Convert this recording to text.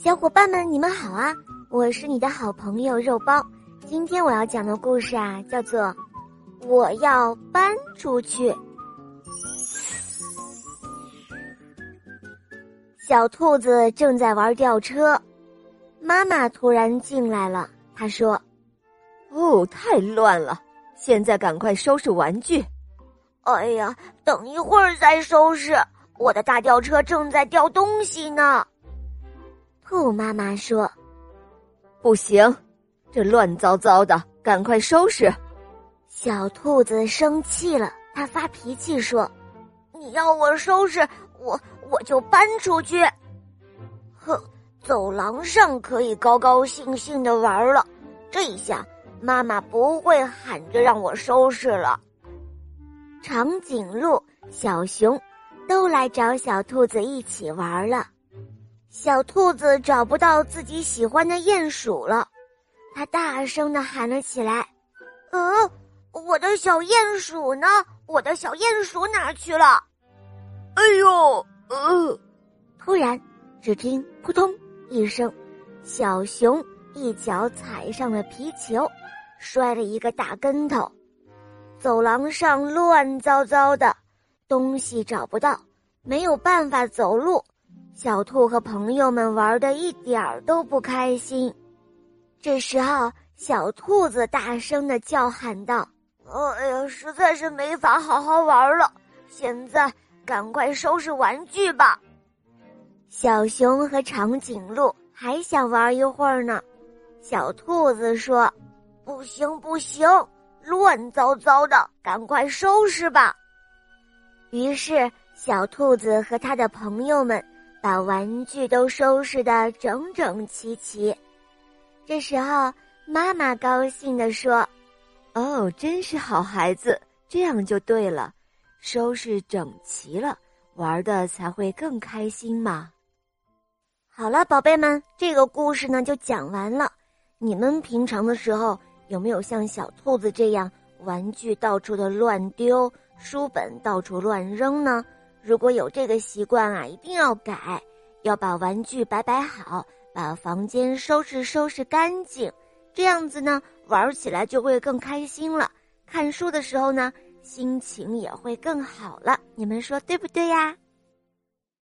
小伙伴们，你们好啊！我是你的好朋友肉包。今天我要讲的故事啊，叫做《我要搬出去》。小兔子正在玩吊车，妈妈突然进来了。她说：“哦，太乱了，现在赶快收拾玩具。”“哎呀，等一会儿再收拾，我的大吊车正在吊东西呢。”兔妈妈说：“不行，这乱糟糟的，赶快收拾。”小兔子生气了，它发脾气说：“你要我收拾，我我就搬出去。哼，走廊上可以高高兴兴的玩了，这一下妈妈不会喊着让我收拾了。”长颈鹿、小熊都来找小兔子一起玩了。小兔子找不到自己喜欢的鼹鼠了，它大声的喊了起来：“呃，我的小鼹鼠呢？我的小鼹鼠哪去了？”哎呦，呃！突然，只听扑通一声，小熊一脚踩上了皮球，摔了一个大跟头。走廊上乱糟糟的，东西找不到，没有办法走路。小兔和朋友们玩的一点儿都不开心。这时候，小兔子大声的叫喊道：“哎呀，实在是没法好好玩了！现在赶快收拾玩具吧。”小熊和长颈鹿还想玩一会儿呢。小兔子说：“不行，不行，乱糟糟的，赶快收拾吧。”于是，小兔子和他的朋友们。把玩具都收拾的整整齐齐。这时候，妈妈高兴地说：“哦，真是好孩子，这样就对了，收拾整齐了，玩的才会更开心嘛。”好了，宝贝们，这个故事呢就讲完了。你们平常的时候有没有像小兔子这样，玩具到处的乱丢，书本到处乱扔呢？如果有这个习惯啊，一定要改，要把玩具摆摆好，把房间收拾收拾干净，这样子呢，玩起来就会更开心了。看书的时候呢，心情也会更好了。你们说对不对呀？